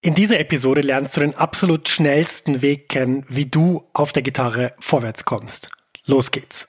In dieser Episode lernst du den absolut schnellsten Weg kennen, wie du auf der Gitarre vorwärts kommst. Los geht's.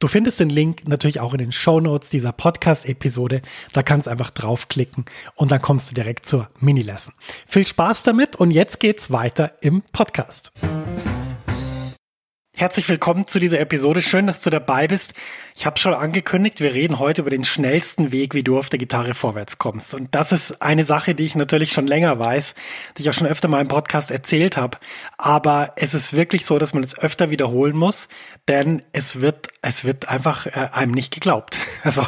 Du findest den Link natürlich auch in den Show Notes dieser Podcast-Episode. Da kannst du einfach draufklicken und dann kommst du direkt zur Mini-Lesson. Viel Spaß damit und jetzt geht's weiter im Podcast. Herzlich willkommen zu dieser Episode. Schön, dass du dabei bist. Ich habe schon angekündigt, wir reden heute über den schnellsten Weg, wie du auf der Gitarre vorwärts kommst. Und das ist eine Sache, die ich natürlich schon länger weiß, die ich auch schon öfter mal im Podcast erzählt habe. Aber es ist wirklich so, dass man es öfter wiederholen muss, denn es wird, es wird einfach äh, einem nicht geglaubt. Also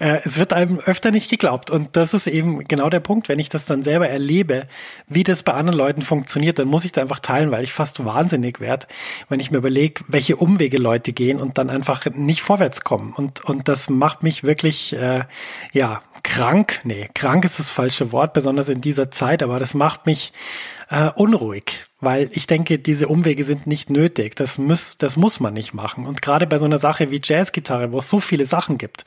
äh, es wird einem öfter nicht geglaubt. Und das ist eben genau der Punkt. Wenn ich das dann selber erlebe, wie das bei anderen Leuten funktioniert, dann muss ich da einfach teilen, weil ich fast wahnsinnig werde, wenn ich mir überlege, welche Umwege Leute gehen und dann einfach nicht vorwärts kommen. Und, und das macht mich wirklich, äh, ja, krank. Nee, krank ist das falsche Wort, besonders in dieser Zeit, aber das macht mich äh, unruhig, weil ich denke, diese Umwege sind nicht nötig. Das muss, das muss man nicht machen. Und gerade bei so einer Sache wie Jazzgitarre, wo es so viele Sachen gibt,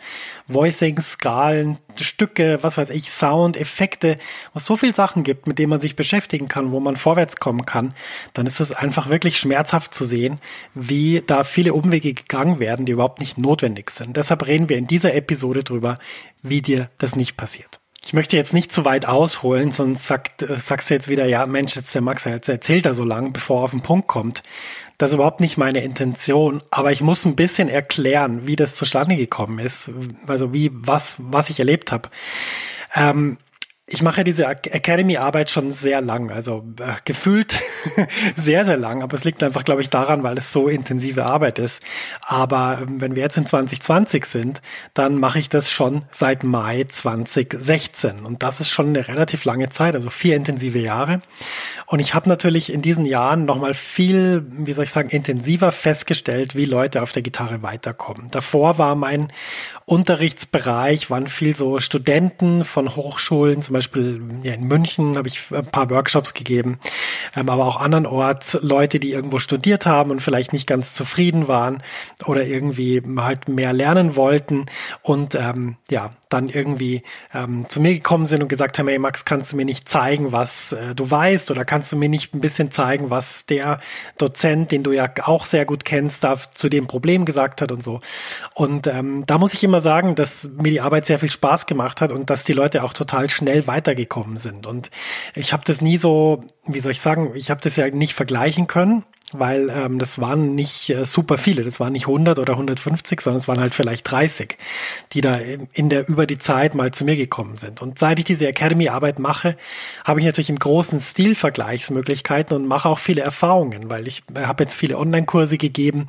Voicing, Skalen, Stücke, was weiß ich, Sound, Effekte, wo es so viele Sachen gibt, mit denen man sich beschäftigen kann, wo man vorwärts kommen kann, dann ist es einfach wirklich schmerzhaft zu sehen, wie da viele Umwege gegangen werden, die überhaupt nicht notwendig sind. Deshalb reden wir in dieser Episode drüber, wie dir das nicht passiert. Ich möchte jetzt nicht zu weit ausholen, sonst sagt, äh, sagst du jetzt wieder, ja, Mensch, jetzt der Max, jetzt erzählt er so lang, bevor er auf den Punkt kommt. Das ist überhaupt nicht meine Intention, aber ich muss ein bisschen erklären, wie das zustande gekommen ist, also wie, was, was ich erlebt habe. Ähm, ich mache diese Academy-Arbeit schon sehr lang, also äh, gefühlt sehr, sehr lang, aber es liegt einfach, glaube ich, daran, weil es so intensive Arbeit ist. Aber ähm, wenn wir jetzt in 2020 sind, dann mache ich das schon seit Mai 2016 und das ist schon eine relativ lange Zeit, also vier intensive Jahre. Und ich habe natürlich in diesen Jahren nochmal viel, wie soll ich sagen, intensiver festgestellt, wie Leute auf der Gitarre weiterkommen. Davor war mein Unterrichtsbereich, waren viel so Studenten von Hochschulen, zum Beispiel ja, in München habe ich ein paar Workshops gegeben, ähm, aber auch andernorts Leute, die irgendwo studiert haben und vielleicht nicht ganz zufrieden waren oder irgendwie halt mehr lernen wollten. Und ähm, ja, dann irgendwie ähm, zu mir gekommen sind und gesagt haben, hey Max, kannst du mir nicht zeigen, was äh, du weißt oder kannst du mir nicht ein bisschen zeigen, was der Dozent, den du ja auch sehr gut kennst, da zu dem Problem gesagt hat und so. Und ähm, da muss ich immer sagen, dass mir die Arbeit sehr viel Spaß gemacht hat und dass die Leute auch total schnell weitergekommen sind. Und ich habe das nie so, wie soll ich sagen, ich habe das ja nicht vergleichen können weil ähm, das waren nicht äh, super viele, das waren nicht 100 oder 150, sondern es waren halt vielleicht 30, die da in der über die Zeit mal zu mir gekommen sind. Und seit ich diese Academy-Arbeit mache, habe ich natürlich im großen Stil Vergleichsmöglichkeiten und mache auch viele Erfahrungen, weil ich äh, habe jetzt viele Online-Kurse gegeben,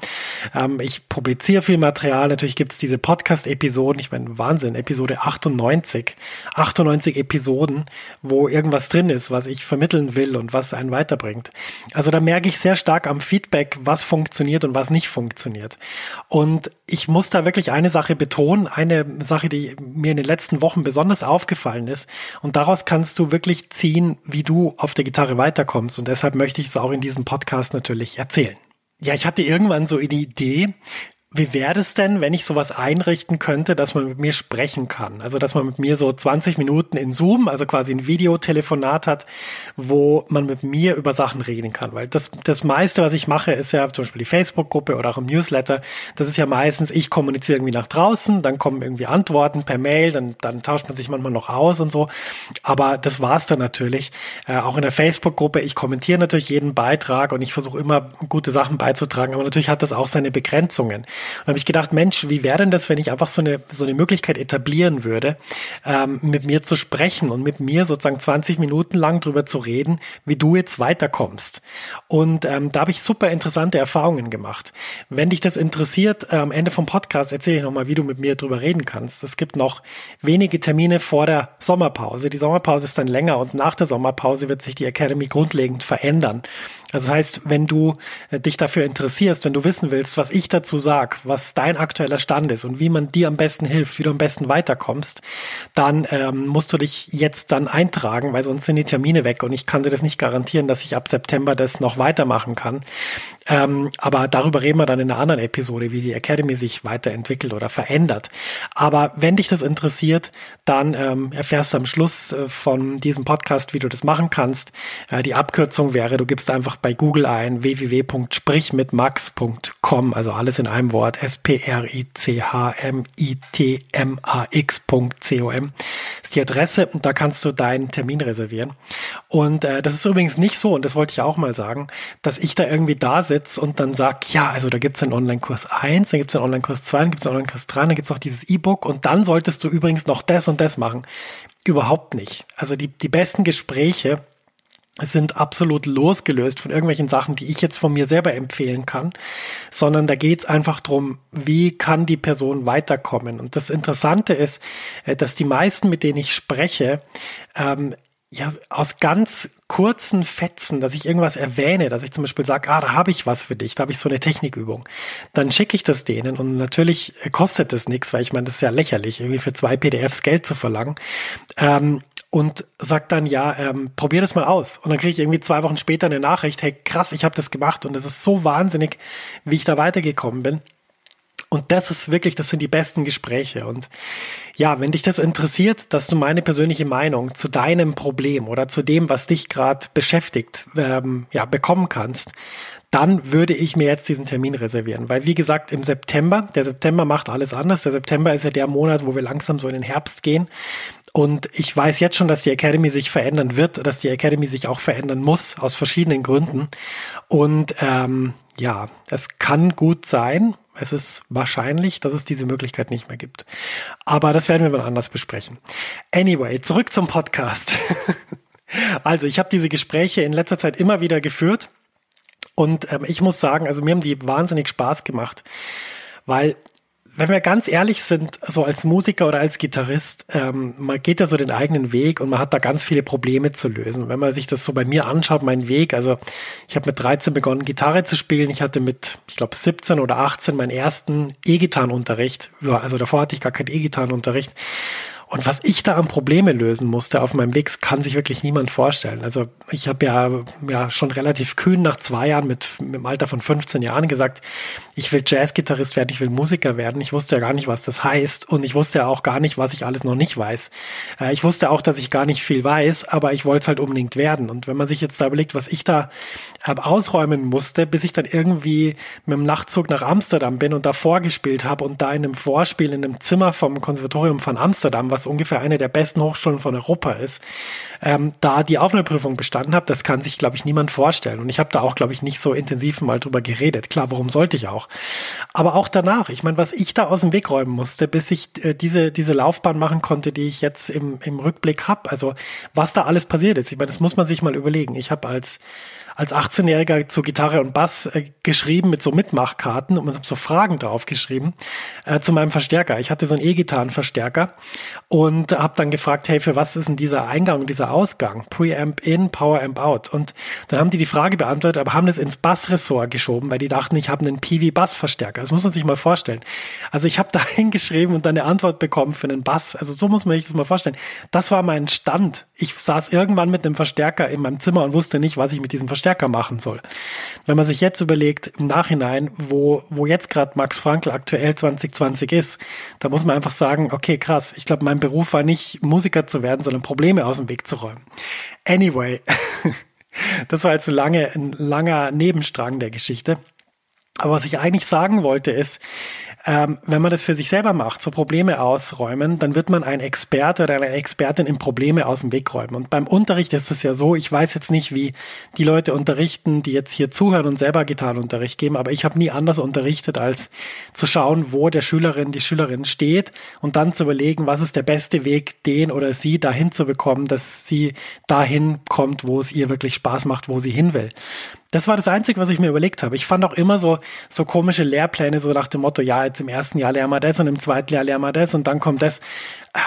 ähm, ich publiziere viel Material, natürlich gibt es diese Podcast-Episoden, ich meine Wahnsinn, Episode 98, 98 Episoden, wo irgendwas drin ist, was ich vermitteln will und was einen weiterbringt. Also da merke ich sehr stark am Feedback, was funktioniert und was nicht funktioniert. Und ich muss da wirklich eine Sache betonen, eine Sache, die mir in den letzten Wochen besonders aufgefallen ist. Und daraus kannst du wirklich ziehen, wie du auf der Gitarre weiterkommst. Und deshalb möchte ich es auch in diesem Podcast natürlich erzählen. Ja, ich hatte irgendwann so eine Idee, wie wäre es denn, wenn ich sowas einrichten könnte, dass man mit mir sprechen kann? Also, dass man mit mir so 20 Minuten in Zoom, also quasi ein Videotelefonat hat, wo man mit mir über Sachen reden kann. Weil das, das meiste, was ich mache, ist ja zum Beispiel die Facebook-Gruppe oder auch im Newsletter. Das ist ja meistens, ich kommuniziere irgendwie nach draußen, dann kommen irgendwie Antworten per Mail, dann, dann tauscht man sich manchmal noch aus und so. Aber das war's dann natürlich. Äh, auch in der Facebook-Gruppe, ich kommentiere natürlich jeden Beitrag und ich versuche immer gute Sachen beizutragen, aber natürlich hat das auch seine Begrenzungen. Und habe ich gedacht, Mensch, wie wäre denn das, wenn ich einfach so eine, so eine Möglichkeit etablieren würde, ähm, mit mir zu sprechen und mit mir sozusagen 20 Minuten lang drüber zu reden, wie du jetzt weiterkommst. Und ähm, da habe ich super interessante Erfahrungen gemacht. Wenn dich das interessiert, äh, am Ende vom Podcast erzähle ich nochmal, wie du mit mir drüber reden kannst. Es gibt noch wenige Termine vor der Sommerpause. Die Sommerpause ist dann länger und nach der Sommerpause wird sich die Academy grundlegend verändern. Also das heißt, wenn du äh, dich dafür interessierst, wenn du wissen willst, was ich dazu sage, was dein aktueller Stand ist und wie man dir am besten hilft, wie du am besten weiterkommst, dann ähm, musst du dich jetzt dann eintragen, weil sonst sind die Termine weg und ich kann dir das nicht garantieren, dass ich ab September das noch weitermachen kann. Ähm, aber darüber reden wir dann in einer anderen Episode, wie die Academy sich weiterentwickelt oder verändert. Aber wenn dich das interessiert, dann ähm, erfährst du am Schluss äh, von diesem Podcast, wie du das machen kannst. Äh, die Abkürzung wäre, du gibst einfach bei Google ein www.sprichmitmax.com, also alles in einem Wort, S-P-R-I-C-H-M-I-T-M-A-X.com ist die Adresse und da kannst du deinen Termin reservieren. Und äh, das ist übrigens nicht so, und das wollte ich auch mal sagen, dass ich da irgendwie da sitze und dann sag, ja, also da gibt's einen Online-Kurs 1, dann gibt's einen Online-Kurs 2, dann gibt's einen Online-Kurs 3, dann gibt's auch dieses E-Book und dann solltest du übrigens noch das und das machen. Überhaupt nicht. Also die, die besten Gespräche sind absolut losgelöst von irgendwelchen Sachen, die ich jetzt von mir selber empfehlen kann, sondern da geht's einfach drum, wie kann die Person weiterkommen. Und das Interessante ist, äh, dass die meisten, mit denen ich spreche, ähm, ja, aus ganz kurzen Fetzen, dass ich irgendwas erwähne, dass ich zum Beispiel sage, ah, da habe ich was für dich, da habe ich so eine Technikübung. Dann schicke ich das denen und natürlich kostet das nichts, weil ich meine, das ist ja lächerlich, irgendwie für zwei PDFs Geld zu verlangen. Ähm, und sagt dann, ja, ähm, probier das mal aus. Und dann kriege ich irgendwie zwei Wochen später eine Nachricht, hey, krass, ich habe das gemacht und es ist so wahnsinnig, wie ich da weitergekommen bin. Und das ist wirklich, das sind die besten Gespräche. Und ja, wenn dich das interessiert, dass du meine persönliche Meinung zu deinem Problem oder zu dem, was dich gerade beschäftigt, ähm, ja, bekommen kannst, dann würde ich mir jetzt diesen Termin reservieren. Weil, wie gesagt, im September, der September macht alles anders. Der September ist ja der Monat, wo wir langsam so in den Herbst gehen. Und ich weiß jetzt schon, dass die Academy sich verändern wird, dass die Academy sich auch verändern muss, aus verschiedenen Gründen. Und ähm, ja, es kann gut sein, es ist wahrscheinlich, dass es diese Möglichkeit nicht mehr gibt. Aber das werden wir mal anders besprechen. Anyway, zurück zum Podcast. also, ich habe diese Gespräche in letzter Zeit immer wieder geführt. Und ähm, ich muss sagen, also mir haben die wahnsinnig Spaß gemacht, weil wenn wir ganz ehrlich sind, so als Musiker oder als Gitarrist, ähm, man geht ja so den eigenen Weg und man hat da ganz viele Probleme zu lösen. Wenn man sich das so bei mir anschaut, mein Weg, also ich habe mit 13 begonnen, Gitarre zu spielen. Ich hatte mit, ich glaube, 17 oder 18 meinen ersten E-Gitarrenunterricht. Also davor hatte ich gar keinen E-Gitarrenunterricht. Und was ich da an Probleme lösen musste auf meinem Weg, kann sich wirklich niemand vorstellen. Also ich habe ja, ja schon relativ kühn nach zwei Jahren mit, mit dem Alter von 15 Jahren gesagt, ich will Jazzgitarrist werden, ich will Musiker werden. Ich wusste ja gar nicht, was das heißt und ich wusste ja auch gar nicht, was ich alles noch nicht weiß. Äh, ich wusste auch, dass ich gar nicht viel weiß, aber ich wollte es halt unbedingt werden. Und wenn man sich jetzt da überlegt, was ich da äh, ausräumen musste, bis ich dann irgendwie mit dem Nachtzug nach Amsterdam bin und da vorgespielt habe und da in einem Vorspiel in einem Zimmer vom Konservatorium von Amsterdam, was was ungefähr eine der besten Hochschulen von Europa ist, ähm, da die Aufnahmeprüfung bestanden habe, das kann sich, glaube ich, niemand vorstellen. Und ich habe da auch, glaube ich, nicht so intensiv mal drüber geredet. Klar, warum sollte ich auch? Aber auch danach, ich meine, was ich da aus dem Weg räumen musste, bis ich äh, diese, diese Laufbahn machen konnte, die ich jetzt im, im Rückblick habe. Also was da alles passiert ist. Ich meine, das muss man sich mal überlegen. Ich habe als als 18-Jähriger zu Gitarre und Bass äh, geschrieben mit so Mitmachkarten und habe so Fragen drauf geschrieben äh, zu meinem Verstärker. Ich hatte so einen E-Gitarren-Verstärker und habe dann gefragt, hey, für was ist denn dieser Eingang und dieser Ausgang? Preamp in, Poweramp out. Und dann haben die die Frage beantwortet, aber haben das ins Bassressort geschoben, weil die dachten, ich habe einen PV-Bass-Verstärker. Das muss man sich mal vorstellen. Also ich habe da hingeschrieben und dann eine Antwort bekommen für einen Bass. Also so muss man sich das mal vorstellen. Das war mein Stand. Ich saß irgendwann mit einem Verstärker in meinem Zimmer und wusste nicht, was ich mit diesem Verstärker stärker machen soll. Wenn man sich jetzt überlegt, im Nachhinein, wo, wo jetzt gerade Max Frankl aktuell 2020 ist, da muss man einfach sagen, okay, krass, ich glaube, mein Beruf war nicht Musiker zu werden, sondern Probleme aus dem Weg zu räumen. Anyway, das war jetzt ein, lange, ein langer Nebenstrang der Geschichte. Aber was ich eigentlich sagen wollte ist, ähm, wenn man das für sich selber macht, so Probleme ausräumen, dann wird man ein Experte oder eine Expertin in Probleme aus dem Weg räumen. Und beim Unterricht ist es ja so, ich weiß jetzt nicht, wie die Leute unterrichten, die jetzt hier zuhören und selber Gitarrenunterricht geben, aber ich habe nie anders unterrichtet, als zu schauen, wo der Schülerin, die Schülerin steht und dann zu überlegen, was ist der beste Weg, den oder sie dahin zu bekommen, dass sie dahin kommt, wo es ihr wirklich Spaß macht, wo sie hin will. Das war das Einzige, was ich mir überlegt habe. Ich fand auch immer so, so komische Lehrpläne, so nach dem Motto, ja, jetzt im ersten Jahr lernen wir das und im zweiten Jahr lernen wir das und dann kommt das.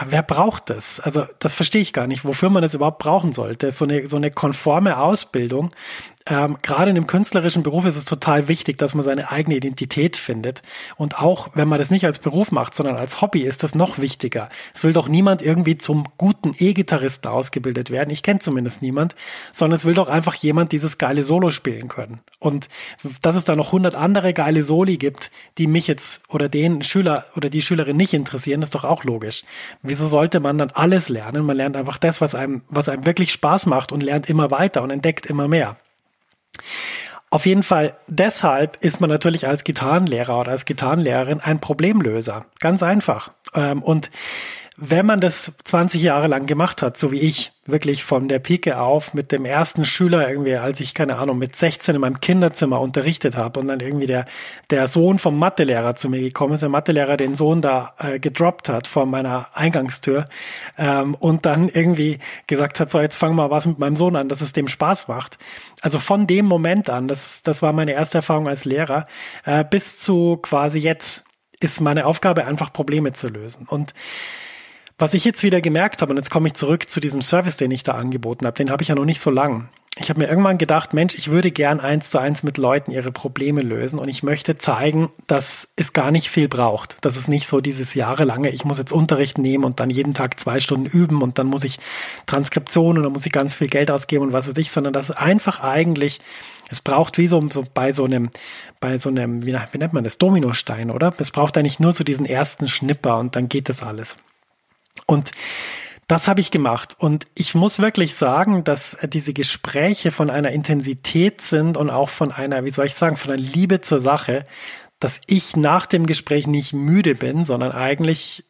Wer braucht das? Also, das verstehe ich gar nicht, wofür man das überhaupt brauchen sollte. So eine, so eine konforme Ausbildung, ähm, gerade in dem künstlerischen Beruf ist es total wichtig, dass man seine eigene Identität findet. Und auch wenn man das nicht als Beruf macht, sondern als Hobby, ist das noch wichtiger. Es will doch niemand irgendwie zum guten E-Gitarristen ausgebildet werden. Ich kenne zumindest niemand, sondern es will doch einfach jemand dieses geile Solo spielen können. Und dass es da noch hundert andere geile Soli gibt, die mich jetzt oder den Schüler oder die Schülerin nicht interessieren, ist doch auch logisch. Wieso sollte man dann alles lernen? Man lernt einfach das, was einem, was einem wirklich Spaß macht und lernt immer weiter und entdeckt immer mehr. Auf jeden Fall deshalb ist man natürlich als Gitarrenlehrer oder als Gitarrenlehrerin ein Problemlöser. Ganz einfach. Ähm, und wenn man das 20 Jahre lang gemacht hat, so wie ich, wirklich von der Pike auf mit dem ersten Schüler irgendwie, als ich, keine Ahnung, mit 16 in meinem Kinderzimmer unterrichtet habe und dann irgendwie der, der Sohn vom Mathelehrer zu mir gekommen ist, der Mathelehrer den Sohn da äh, gedroppt hat vor meiner Eingangstür ähm, und dann irgendwie gesagt hat, so jetzt fang mal was mit meinem Sohn an, dass es dem Spaß macht. Also von dem Moment an, das, das war meine erste Erfahrung als Lehrer, äh, bis zu quasi jetzt ist meine Aufgabe einfach Probleme zu lösen. Und was ich jetzt wieder gemerkt habe, und jetzt komme ich zurück zu diesem Service, den ich da angeboten habe, den habe ich ja noch nicht so lang. Ich habe mir irgendwann gedacht, Mensch, ich würde gern eins zu eins mit Leuten ihre Probleme lösen und ich möchte zeigen, dass es gar nicht viel braucht. Dass es nicht so dieses jahrelange, ich muss jetzt Unterricht nehmen und dann jeden Tag zwei Stunden üben und dann muss ich Transkription und dann muss ich ganz viel Geld ausgeben und was weiß ich, sondern dass es einfach eigentlich es braucht wie so, so bei so einem, bei so einem, wie, wie nennt man das, Dominostein, oder? Es braucht eigentlich nur so diesen ersten Schnipper und dann geht das alles. Und das habe ich gemacht. Und ich muss wirklich sagen, dass diese Gespräche von einer Intensität sind und auch von einer, wie soll ich sagen, von einer Liebe zur Sache, dass ich nach dem Gespräch nicht müde bin, sondern eigentlich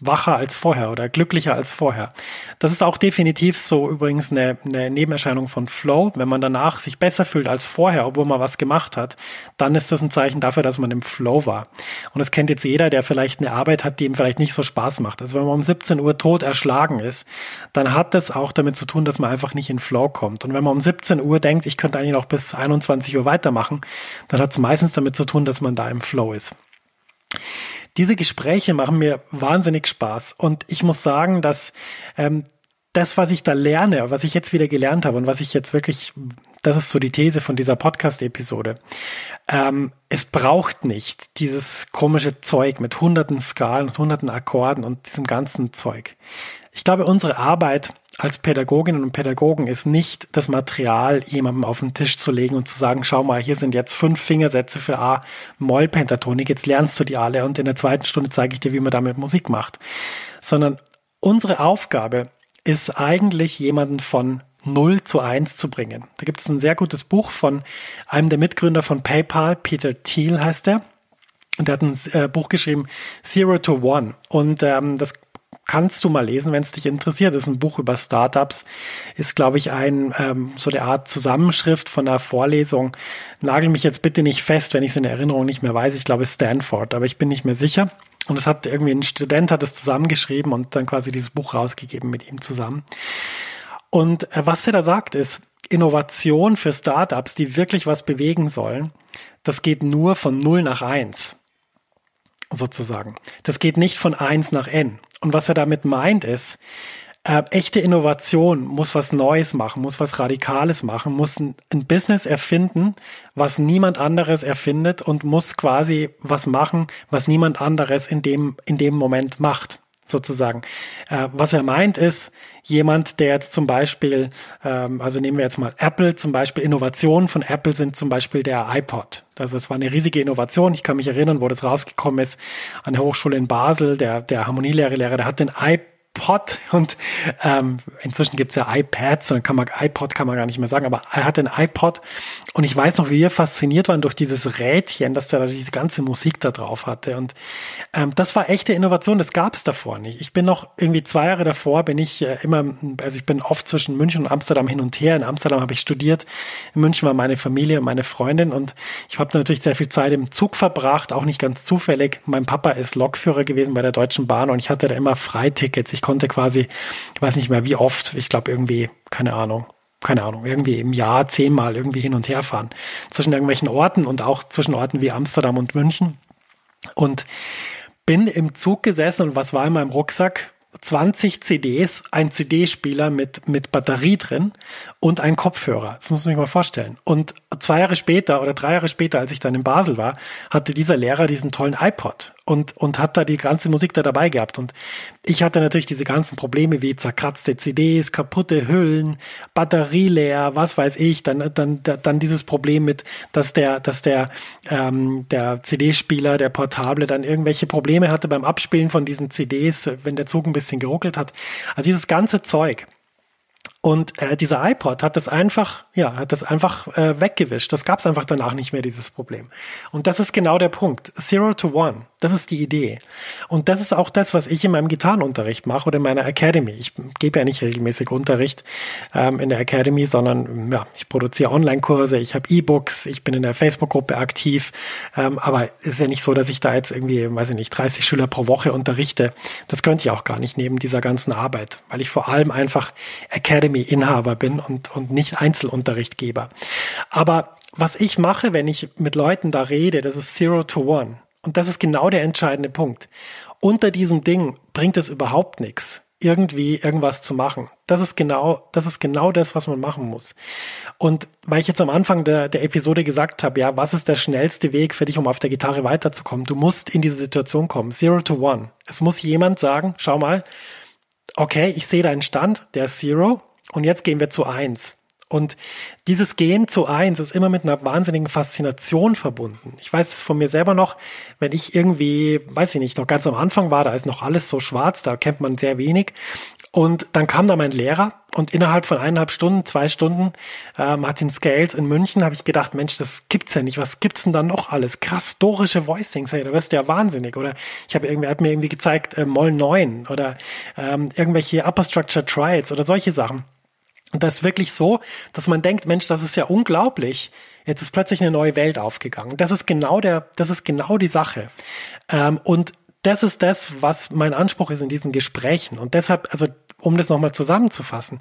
wacher als vorher oder glücklicher als vorher. Das ist auch definitiv so übrigens eine, eine Nebenerscheinung von Flow. Wenn man danach sich besser fühlt als vorher, obwohl man was gemacht hat, dann ist das ein Zeichen dafür, dass man im Flow war. Und das kennt jetzt jeder, der vielleicht eine Arbeit hat, die ihm vielleicht nicht so Spaß macht. Also wenn man um 17 Uhr tot erschlagen ist, dann hat das auch damit zu tun, dass man einfach nicht in Flow kommt. Und wenn man um 17 Uhr denkt, ich könnte eigentlich noch bis 21 Uhr weitermachen, dann hat es meistens damit zu tun, dass man da im Flow ist diese Gespräche machen mir wahnsinnig Spaß. Und ich muss sagen, dass ähm, das, was ich da lerne, was ich jetzt wieder gelernt habe und was ich jetzt wirklich, das ist so die These von dieser Podcast-Episode, ähm, es braucht nicht dieses komische Zeug mit hunderten Skalen und hunderten Akkorden und diesem ganzen Zeug. Ich glaube, unsere Arbeit als Pädagoginnen und Pädagogen ist nicht das Material jemandem auf den Tisch zu legen und zu sagen, schau mal, hier sind jetzt fünf Fingersätze für A Moll Pentatonik, jetzt lernst du die alle und in der zweiten Stunde zeige ich dir, wie man damit Musik macht. Sondern unsere Aufgabe ist eigentlich jemanden von 0 zu 1 zu bringen. Da gibt es ein sehr gutes Buch von einem der Mitgründer von PayPal, Peter Thiel heißt er. Und der hat ein äh, Buch geschrieben, Zero to One. Und ähm, das kannst du mal lesen, wenn es dich interessiert. Das ist ein Buch über Startups, ist, glaube ich, ein ähm, so eine Art Zusammenschrift von einer Vorlesung. Nagel mich jetzt bitte nicht fest, wenn ich es in Erinnerung nicht mehr weiß. Ich glaube Stanford, aber ich bin nicht mehr sicher. Und es hat irgendwie ein Student hat es zusammengeschrieben und dann quasi dieses Buch rausgegeben mit ihm zusammen. Und äh, was er da sagt ist, Innovation für Startups, die wirklich was bewegen sollen, das geht nur von 0 nach 1 sozusagen. Das geht nicht von 1 nach n. Und was er damit meint ist, äh, echte Innovation muss was Neues machen, muss was Radikales machen, muss ein, ein, Business erfinden, was niemand anderes erfindet und muss quasi was machen, was niemand anderes in dem, in dem Moment macht sozusagen. Äh, was er meint ist, jemand, der jetzt zum Beispiel, ähm, also nehmen wir jetzt mal Apple, zum Beispiel Innovationen von Apple sind zum Beispiel der iPod. Also es war eine riesige Innovation. Ich kann mich erinnern, wo das rausgekommen ist an der Hochschule in Basel, der, der Harmonielehrer, der hat den iPod iPod und ähm, inzwischen gibt's ja iPads und kann man, iPod kann man gar nicht mehr sagen, aber er hatte ein iPod und ich weiß noch, wie wir fasziniert waren durch dieses Rädchen, dass der da diese ganze Musik da drauf hatte und ähm, das war echte Innovation, das gab's davor nicht. Ich bin noch irgendwie zwei Jahre davor, bin ich äh, immer, also ich bin oft zwischen München und Amsterdam hin und her. In Amsterdam habe ich studiert, in München war meine Familie und meine Freundin und ich habe natürlich sehr viel Zeit im Zug verbracht, auch nicht ganz zufällig. Mein Papa ist Lokführer gewesen bei der Deutschen Bahn und ich hatte da immer Freitickets. Ich konnte quasi, ich weiß nicht mehr wie oft, ich glaube irgendwie, keine Ahnung, keine Ahnung, irgendwie im Jahr zehnmal irgendwie hin und her fahren. Zwischen irgendwelchen Orten und auch zwischen Orten wie Amsterdam und München. Und bin im Zug gesessen und was war in meinem Rucksack? 20 CDs, ein CD-Spieler mit, mit Batterie drin und ein Kopfhörer. Das muss man sich mal vorstellen. Und zwei Jahre später oder drei Jahre später, als ich dann in Basel war, hatte dieser Lehrer diesen tollen iPod und, und hat da die ganze Musik da dabei gehabt. Und ich hatte natürlich diese ganzen Probleme wie zerkratzte CDs, kaputte Hüllen, Batterie leer, was weiß ich. Dann, dann, dann dieses Problem mit, dass der, dass der, ähm, der CD-Spieler, der Portable dann irgendwelche Probleme hatte beim Abspielen von diesen CDs, wenn der Zug ein bisschen geruckelt hat. Also dieses ganze Zeug. Und äh, dieser iPod hat das einfach, ja, hat das einfach äh, weggewischt. Das gab es einfach danach nicht mehr, dieses Problem. Und das ist genau der Punkt. Zero to One. Das ist die Idee. Und das ist auch das, was ich in meinem Gitarrenunterricht mache oder in meiner Academy. Ich gebe ja nicht regelmäßig Unterricht ähm, in der Academy, sondern ja, ich produziere Online-Kurse, ich habe E-Books, ich bin in der Facebook-Gruppe aktiv. Ähm, aber ist ja nicht so, dass ich da jetzt irgendwie, weiß ich nicht, 30 Schüler pro Woche unterrichte. Das könnte ich auch gar nicht neben dieser ganzen Arbeit, weil ich vor allem einfach Academy-Inhaber bin und, und nicht Einzelunterrichtgeber. Aber was ich mache, wenn ich mit Leuten da rede, das ist Zero to One. Und das ist genau der entscheidende Punkt. Unter diesem Ding bringt es überhaupt nichts, irgendwie irgendwas zu machen. Das ist genau, das ist genau das, was man machen muss. Und weil ich jetzt am Anfang der, der Episode gesagt habe, ja, was ist der schnellste Weg für dich, um auf der Gitarre weiterzukommen? Du musst in diese Situation kommen. Zero to one. Es muss jemand sagen, schau mal, okay, ich sehe deinen Stand, der ist Zero, und jetzt gehen wir zu eins. Und dieses Gehen zu eins ist immer mit einer wahnsinnigen Faszination verbunden. Ich weiß es von mir selber noch, wenn ich irgendwie, weiß ich nicht, noch ganz am Anfang war, da ist noch alles so schwarz, da kennt man sehr wenig. Und dann kam da mein Lehrer und innerhalb von eineinhalb Stunden, zwei Stunden, äh, Martin Scales in München, habe ich gedacht, Mensch, das gibt's ja nicht. Was gibt's denn da noch alles? Krass, dorische Voicings, hey, da wirst du ja wahnsinnig. Oder ich habe irgendwie, hat mir irgendwie gezeigt, äh, Moll 9 oder ähm, irgendwelche Upper Structure Triads oder solche Sachen. Und das ist wirklich so, dass man denkt, Mensch, das ist ja unglaublich. Jetzt ist plötzlich eine neue Welt aufgegangen. Das ist genau der, das ist genau die Sache. Ähm, und das ist das, was mein Anspruch ist in diesen Gesprächen. Und deshalb, also um das nochmal zusammenzufassen,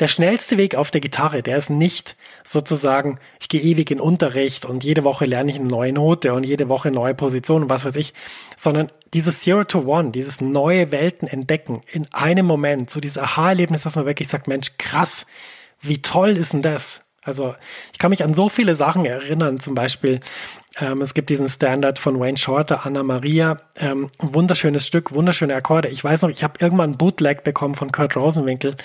der schnellste Weg auf der Gitarre, der ist nicht sozusagen, ich gehe ewig in Unterricht und jede Woche lerne ich eine neue Note und jede Woche neue Position und was weiß ich, sondern dieses Zero to One, dieses neue Welten entdecken in einem Moment, so dieses Aha-Erlebnis, dass man wirklich sagt, Mensch, krass, wie toll ist denn das? Also ich kann mich an so viele Sachen erinnern, zum Beispiel, ähm, es gibt diesen Standard von Wayne Shorter, Anna Maria, ähm, wunderschönes Stück, wunderschöne Akkorde. Ich weiß noch, ich habe irgendwann ein Bootleg bekommen von Kurt Rosenwinkel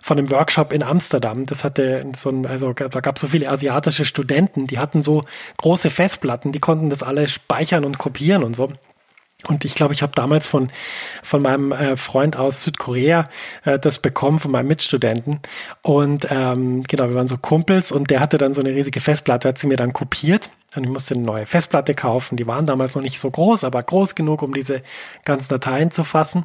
von einem Workshop in Amsterdam. Das hatte so ein, also da gab es so viele asiatische Studenten, die hatten so große Festplatten, die konnten das alle speichern und kopieren und so. Und ich glaube, ich habe damals von, von meinem äh, Freund aus Südkorea äh, das bekommen, von meinem Mitstudenten. Und ähm, genau, wir waren so Kumpels und der hatte dann so eine riesige Festplatte, hat sie mir dann kopiert Und ich musste eine neue Festplatte kaufen. Die waren damals noch nicht so groß, aber groß genug, um diese ganzen Dateien zu fassen.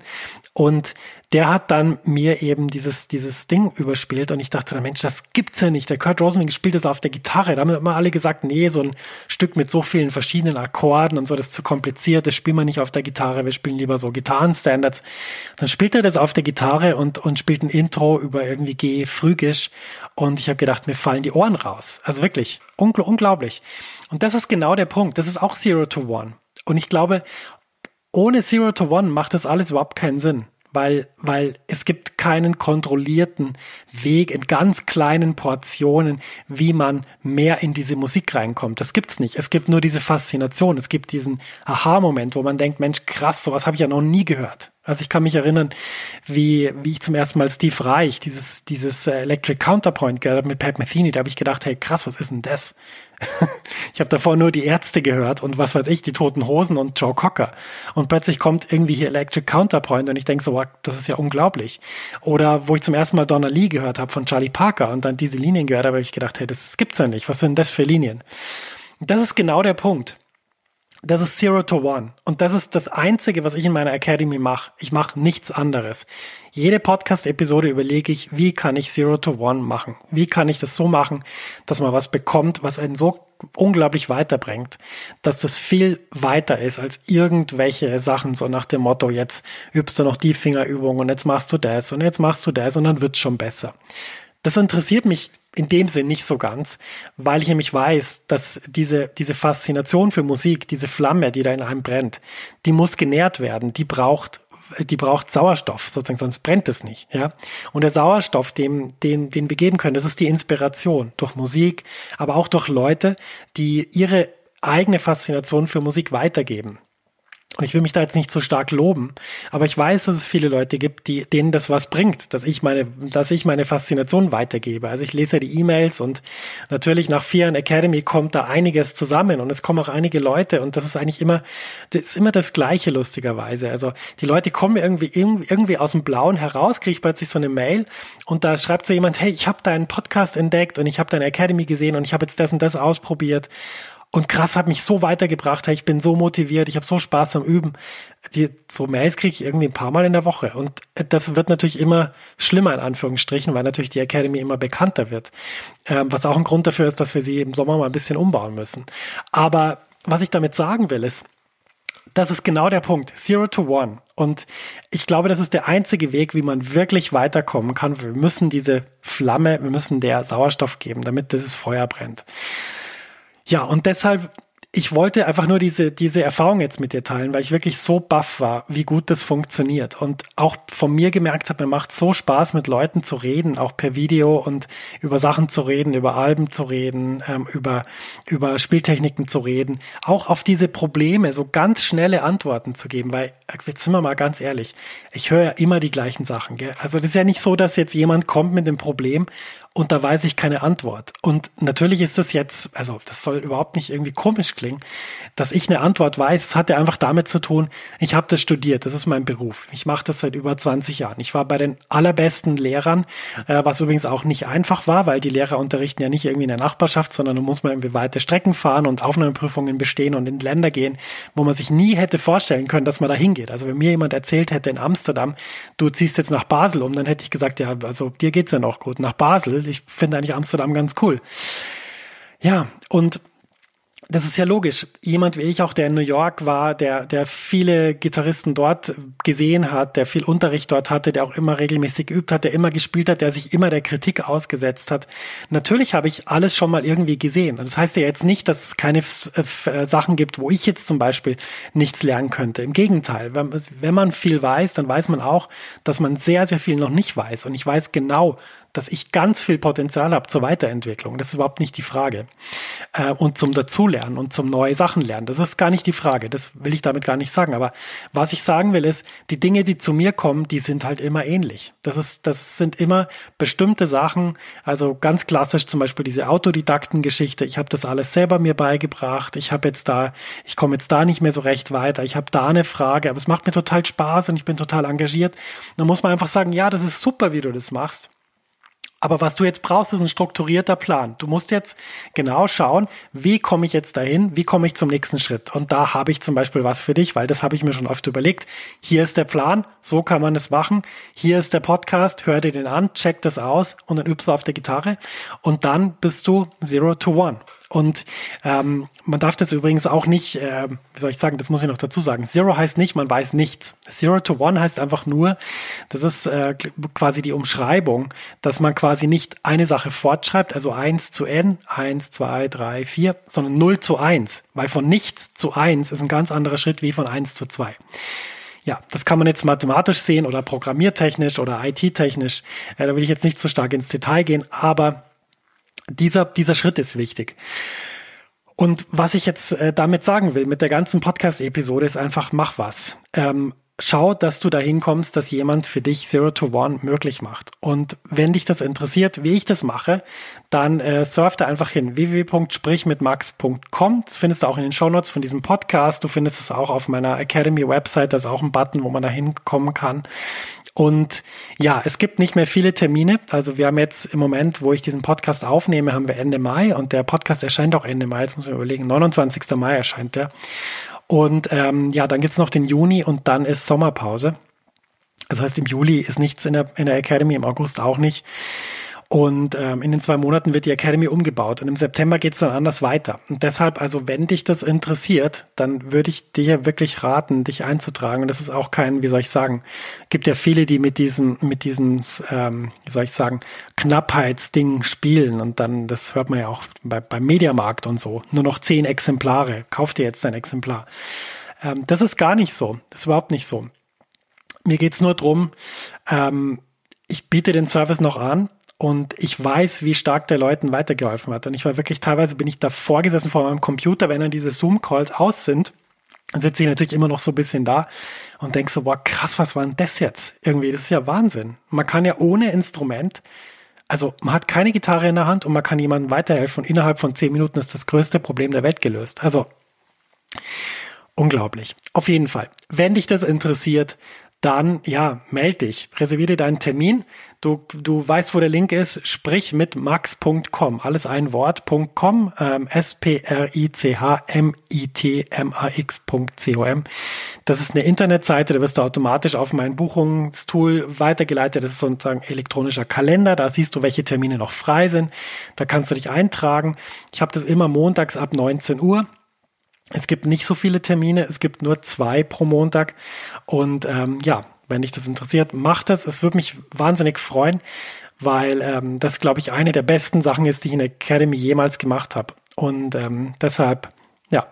Und der hat dann mir eben dieses, dieses Ding überspielt und ich dachte, Mensch, das gibt's ja nicht. Der Kurt Rosenwing spielt das auf der Gitarre. Da haben immer alle gesagt, nee, so ein Stück mit so vielen verschiedenen Akkorden und so, das ist zu kompliziert, das spielen wir nicht auf der Gitarre, wir spielen lieber so Gitarrenstandards. Dann spielt er das auf der Gitarre und, und spielt ein Intro über irgendwie G Phrygisch und ich habe gedacht, mir fallen die Ohren raus. Also wirklich, ungl unglaublich. Und das ist genau der Punkt. Das ist auch Zero to One. Und ich glaube, ohne Zero to One macht das alles überhaupt keinen Sinn weil, weil es gibt keinen kontrollierten Weg in ganz kleinen Portionen, wie man mehr in diese Musik reinkommt. Das gibt's nicht. Es gibt nur diese Faszination. Es gibt diesen Aha-Moment, wo man denkt, Mensch, krass, sowas habe ich ja noch nie gehört. Also ich kann mich erinnern, wie, wie ich zum ersten Mal Steve Reich, dieses, dieses äh, Electric Counterpoint gehört habe mit Pat Metheny, da habe ich gedacht, hey krass, was ist denn das? ich habe davor nur die Ärzte gehört und was weiß ich, die Toten Hosen und Joe Cocker. Und plötzlich kommt irgendwie hier Electric Counterpoint und ich denke so, wow, das ist ja unglaublich. Oder wo ich zum ersten Mal Donna Lee gehört habe von Charlie Parker und dann diese Linien gehört habe, habe ich gedacht, hey, das gibt's ja nicht. Was sind das für Linien? das ist genau der Punkt. Das ist Zero to One. Und das ist das Einzige, was ich in meiner Academy mache. Ich mache nichts anderes. Jede Podcast-Episode überlege ich, wie kann ich Zero to One machen? Wie kann ich das so machen, dass man was bekommt, was einen so unglaublich weiterbringt, dass das viel weiter ist als irgendwelche Sachen, so nach dem Motto, jetzt übst du noch die Fingerübung und jetzt machst du das und jetzt machst du das und dann wird's schon besser. Das interessiert mich in dem Sinn nicht so ganz, weil ich nämlich weiß, dass diese, diese Faszination für Musik, diese Flamme, die da in einem brennt, die muss genährt werden, die braucht die braucht Sauerstoff, sozusagen, sonst brennt es nicht, ja. Und der Sauerstoff, dem, den, den wir geben können, das ist die Inspiration durch Musik, aber auch durch Leute, die ihre eigene Faszination für Musik weitergeben. Und ich will mich da jetzt nicht so stark loben, aber ich weiß, dass es viele Leute gibt, die, denen das was bringt, dass ich meine, dass ich meine Faszination weitergebe. Also ich lese die E-Mails und natürlich nach vier Jahren Academy kommt da einiges zusammen und es kommen auch einige Leute und das ist eigentlich immer, das ist immer das Gleiche lustigerweise. Also die Leute kommen irgendwie, irgendwie aus dem Blauen heraus, kriege ich plötzlich so eine Mail und da schreibt so jemand, hey, ich habe deinen Podcast entdeckt und ich habe deine Academy gesehen und ich habe jetzt das und das ausprobiert und krass hat mich so weitergebracht. Ich bin so motiviert, ich habe so Spaß am Üben. Die, so Mails kriege ich irgendwie ein paar Mal in der Woche. Und das wird natürlich immer schlimmer, in Anführungsstrichen, weil natürlich die Academy immer bekannter wird. Ähm, was auch ein Grund dafür ist, dass wir sie im Sommer mal ein bisschen umbauen müssen. Aber was ich damit sagen will, ist, das ist genau der Punkt. Zero to One. Und ich glaube, das ist der einzige Weg, wie man wirklich weiterkommen kann. Wir müssen diese Flamme, wir müssen der Sauerstoff geben, damit dieses Feuer brennt. Ja, und deshalb, ich wollte einfach nur diese, diese Erfahrung jetzt mit dir teilen, weil ich wirklich so baff war, wie gut das funktioniert. Und auch von mir gemerkt habe, mir macht so Spaß, mit Leuten zu reden, auch per Video und über Sachen zu reden, über Alben zu reden, ähm, über, über Spieltechniken zu reden, auch auf diese Probleme so ganz schnelle Antworten zu geben, weil, jetzt sind wir mal ganz ehrlich, ich höre ja immer die gleichen Sachen. Gell? Also das ist ja nicht so, dass jetzt jemand kommt mit dem Problem und da weiß ich keine Antwort. Und natürlich ist das jetzt, also das soll überhaupt nicht irgendwie komisch klingen, dass ich eine Antwort weiß. Es hat ja einfach damit zu tun, ich habe das studiert, das ist mein Beruf. Ich mache das seit über 20 Jahren. Ich war bei den allerbesten Lehrern, äh, was übrigens auch nicht einfach war, weil die Lehrer unterrichten ja nicht irgendwie in der Nachbarschaft, sondern da muss man irgendwie weite Strecken fahren und Aufnahmeprüfungen bestehen und in Länder gehen, wo man sich nie hätte vorstellen können, dass man da hingeht. Also wenn mir jemand erzählt hätte in Amsterdam, du ziehst jetzt nach Basel um, dann hätte ich gesagt, ja, also dir geht's ja noch gut. Nach Basel ich finde eigentlich Amsterdam ganz cool. Ja, und das ist ja logisch. Jemand wie ich auch, der in New York war, der, der viele Gitarristen dort gesehen hat, der viel Unterricht dort hatte, der auch immer regelmäßig geübt hat, der immer gespielt hat, der sich immer der Kritik ausgesetzt hat. Natürlich habe ich alles schon mal irgendwie gesehen. Das heißt ja jetzt nicht, dass es keine äh, Sachen gibt, wo ich jetzt zum Beispiel nichts lernen könnte. Im Gegenteil, wenn, wenn man viel weiß, dann weiß man auch, dass man sehr, sehr viel noch nicht weiß. Und ich weiß genau, dass ich ganz viel Potenzial habe zur Weiterentwicklung. Das ist überhaupt nicht die Frage. Äh, und zum Dazulernen und zum neue Sachen lernen. Das ist gar nicht die Frage. Das will ich damit gar nicht sagen. Aber was ich sagen will, ist, die Dinge, die zu mir kommen, die sind halt immer ähnlich. Das ist, das sind immer bestimmte Sachen. Also ganz klassisch zum Beispiel diese Autodidaktengeschichte. Ich habe das alles selber mir beigebracht. Ich habe jetzt da, ich komme jetzt da nicht mehr so recht weiter. Ich habe da eine Frage, aber es macht mir total Spaß und ich bin total engagiert. Da muss man einfach sagen, ja, das ist super, wie du das machst. Aber was du jetzt brauchst, ist ein strukturierter Plan. Du musst jetzt genau schauen, wie komme ich jetzt dahin, wie komme ich zum nächsten Schritt. Und da habe ich zum Beispiel was für dich, weil das habe ich mir schon oft überlegt. Hier ist der Plan, so kann man es machen. Hier ist der Podcast, hör dir den an, check das aus und dann übst du auf der Gitarre. Und dann bist du Zero to One. Und ähm, man darf das übrigens auch nicht, äh, wie soll ich sagen, das muss ich noch dazu sagen. Zero heißt nicht, man weiß nichts. Zero to One heißt einfach nur, das ist äh, quasi die Umschreibung, dass man quasi nicht eine Sache fortschreibt, also eins zu n, eins, zwei, drei, vier, sondern null zu eins, weil von nichts zu eins ist ein ganz anderer Schritt wie von eins zu zwei. Ja, das kann man jetzt mathematisch sehen oder programmiertechnisch oder IT-technisch. Äh, da will ich jetzt nicht so stark ins Detail gehen, aber dieser, dieser Schritt ist wichtig. Und was ich jetzt äh, damit sagen will, mit der ganzen Podcast-Episode, ist einfach, mach was. Ähm, schau, dass du dahin kommst, dass jemand für dich Zero to One möglich macht. Und wenn dich das interessiert, wie ich das mache, dann äh, surf da einfach hin www.sprichmitmax.com. Das findest du auch in den Shownotes von diesem Podcast. Du findest es auch auf meiner Academy-Website. Da ist auch ein Button, wo man da hinkommen kann. Und ja, es gibt nicht mehr viele Termine. Also wir haben jetzt im Moment, wo ich diesen Podcast aufnehme, haben wir Ende Mai und der Podcast erscheint auch Ende Mai. Jetzt muss ich überlegen, 29. Mai erscheint der. Und ähm, ja, dann gibt's noch den Juni und dann ist Sommerpause. Das heißt, im Juli ist nichts in der, in der Academy, im August auch nicht. Und ähm, in den zwei Monaten wird die Academy umgebaut und im September geht es dann anders weiter. Und deshalb, also wenn dich das interessiert, dann würde ich dir wirklich raten, dich einzutragen. Und das ist auch kein, wie soll ich sagen, gibt ja viele, die mit diesem, mit diesem, ähm, wie soll ich sagen, Knappheitsding spielen. Und dann, das hört man ja auch bei, beim Mediamarkt und so. Nur noch zehn Exemplare. Kauf dir jetzt ein Exemplar. Ähm, das ist gar nicht so. Das ist überhaupt nicht so. Mir geht's nur drum. ähm, ich biete den Service noch an und ich weiß, wie stark der Leuten weitergeholfen hat. Und ich war wirklich, teilweise bin ich da vorgesessen vor meinem Computer, wenn dann diese Zoom-Calls aus sind. Dann sitze ich natürlich immer noch so ein bisschen da und denke so, boah, krass, was war denn das jetzt? Irgendwie, das ist ja Wahnsinn. Man kann ja ohne Instrument, also man hat keine Gitarre in der Hand und man kann jemandem weiterhelfen und innerhalb von zehn Minuten ist das größte Problem der Welt gelöst. Also, unglaublich. Auf jeden Fall, wenn dich das interessiert, dann ja, melde dich, reserviere deinen Termin. Du, du weißt, wo der Link ist. Sprich mit max.com. Alles ein Wort.com. Ähm, S-P-R-I-C-H-M-I-T-M-A-X.com. Das ist eine Internetseite, da wirst du automatisch auf mein Buchungstool weitergeleitet. Das ist sozusagen elektronischer Kalender. Da siehst du, welche Termine noch frei sind. Da kannst du dich eintragen. Ich habe das immer montags ab 19 Uhr. Es gibt nicht so viele Termine, es gibt nur zwei pro Montag. Und ähm, ja, wenn dich das interessiert, macht das. Es würde mich wahnsinnig freuen, weil ähm, das, glaube ich, eine der besten Sachen ist, die ich in der Academy jemals gemacht habe. Und ähm, deshalb, ja,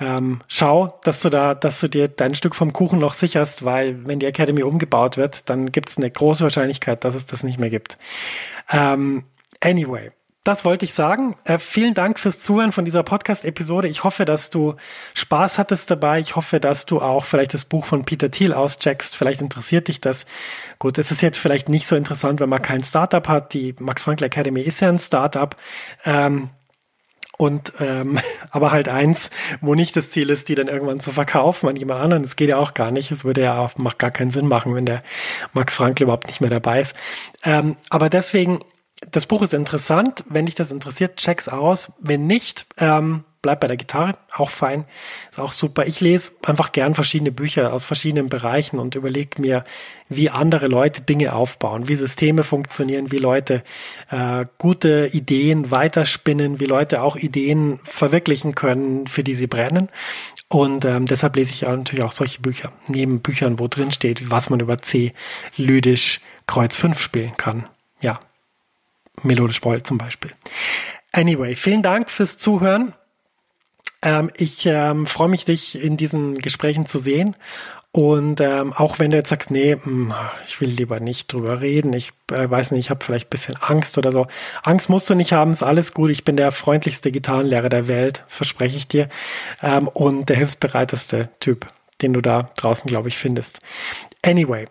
ähm, schau, dass du da, dass du dir dein Stück vom Kuchen noch sicherst, weil wenn die Academy umgebaut wird, dann gibt es eine große Wahrscheinlichkeit, dass es das nicht mehr gibt. Ähm, anyway, das wollte ich sagen. Äh, vielen Dank fürs Zuhören von dieser Podcast-Episode. Ich hoffe, dass du Spaß hattest dabei. Ich hoffe, dass du auch vielleicht das Buch von Peter Thiel auscheckst. Vielleicht interessiert dich das. Gut, es ist jetzt vielleicht nicht so interessant, wenn man kein Startup hat. Die Max Frankl Academy ist ja ein Startup. Ähm, und ähm, aber halt eins, wo nicht das Ziel ist, die dann irgendwann zu verkaufen an jemand anderen. Das geht ja auch gar nicht. Es würde ja auch macht gar keinen Sinn machen, wenn der Max Frankl überhaupt nicht mehr dabei ist. Ähm, aber deswegen das Buch ist interessant. Wenn dich das interessiert, check's aus. Wenn nicht, ähm, bleib bei der Gitarre. Auch fein. Ist auch super. Ich lese einfach gern verschiedene Bücher aus verschiedenen Bereichen und überlege mir, wie andere Leute Dinge aufbauen, wie Systeme funktionieren, wie Leute äh, gute Ideen weiterspinnen, wie Leute auch Ideen verwirklichen können, für die sie brennen. Und ähm, deshalb lese ich natürlich auch solche Bücher. Neben Büchern, wo drin steht, was man über C lydisch Kreuz 5 spielen kann. Ja, melodisch Bold zum Beispiel. Anyway, vielen Dank fürs Zuhören. Ähm, ich ähm, freue mich, dich in diesen Gesprächen zu sehen. Und ähm, auch wenn du jetzt sagst, nee, mh, hm, ich will lieber nicht drüber reden, ich äh, weiß nicht, ich habe vielleicht ein bisschen Angst oder so. Angst musst du nicht haben, ist alles gut. Ich bin der freundlichste Gitarrenlehrer der Welt, das verspreche ich dir. Ähm, und der hilfsbereiteste Typ, den du da draußen, glaube ich, findest. Anyway,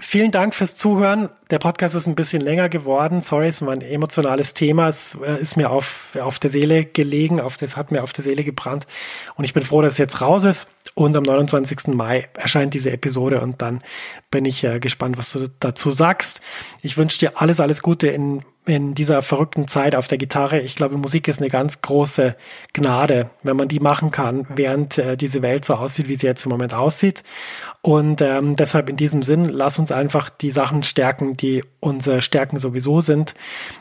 Vielen Dank fürs Zuhören. Der Podcast ist ein bisschen länger geworden. Sorry, es ist ein emotionales Thema. Es äh, ist mir auf, auf der Seele gelegen, auf das hat mir auf der Seele gebrannt. Und ich bin froh, dass es jetzt raus ist. Und am 29. Mai erscheint diese Episode und dann bin ich äh, gespannt, was du dazu sagst. Ich wünsche dir alles, alles Gute in in dieser verrückten Zeit auf der Gitarre. Ich glaube, Musik ist eine ganz große Gnade, wenn man die machen kann, während äh, diese Welt so aussieht, wie sie jetzt im Moment aussieht. Und ähm, deshalb in diesem Sinn, lass uns einfach die Sachen die unsere Stärken sowieso sind,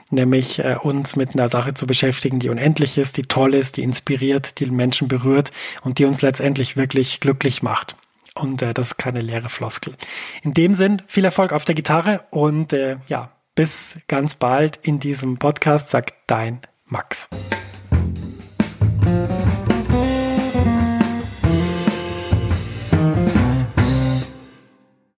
nämlich äh, uns mit einer Sache zu beschäftigen, die unendlich ist, die toll ist, die inspiriert, die Menschen berührt und die uns letztendlich wirklich glücklich macht. Und äh, das ist keine leere Floskel. In dem Sinn, viel Erfolg auf der Gitarre und äh, ja, bis ganz bald in diesem Podcast, sagt dein Max.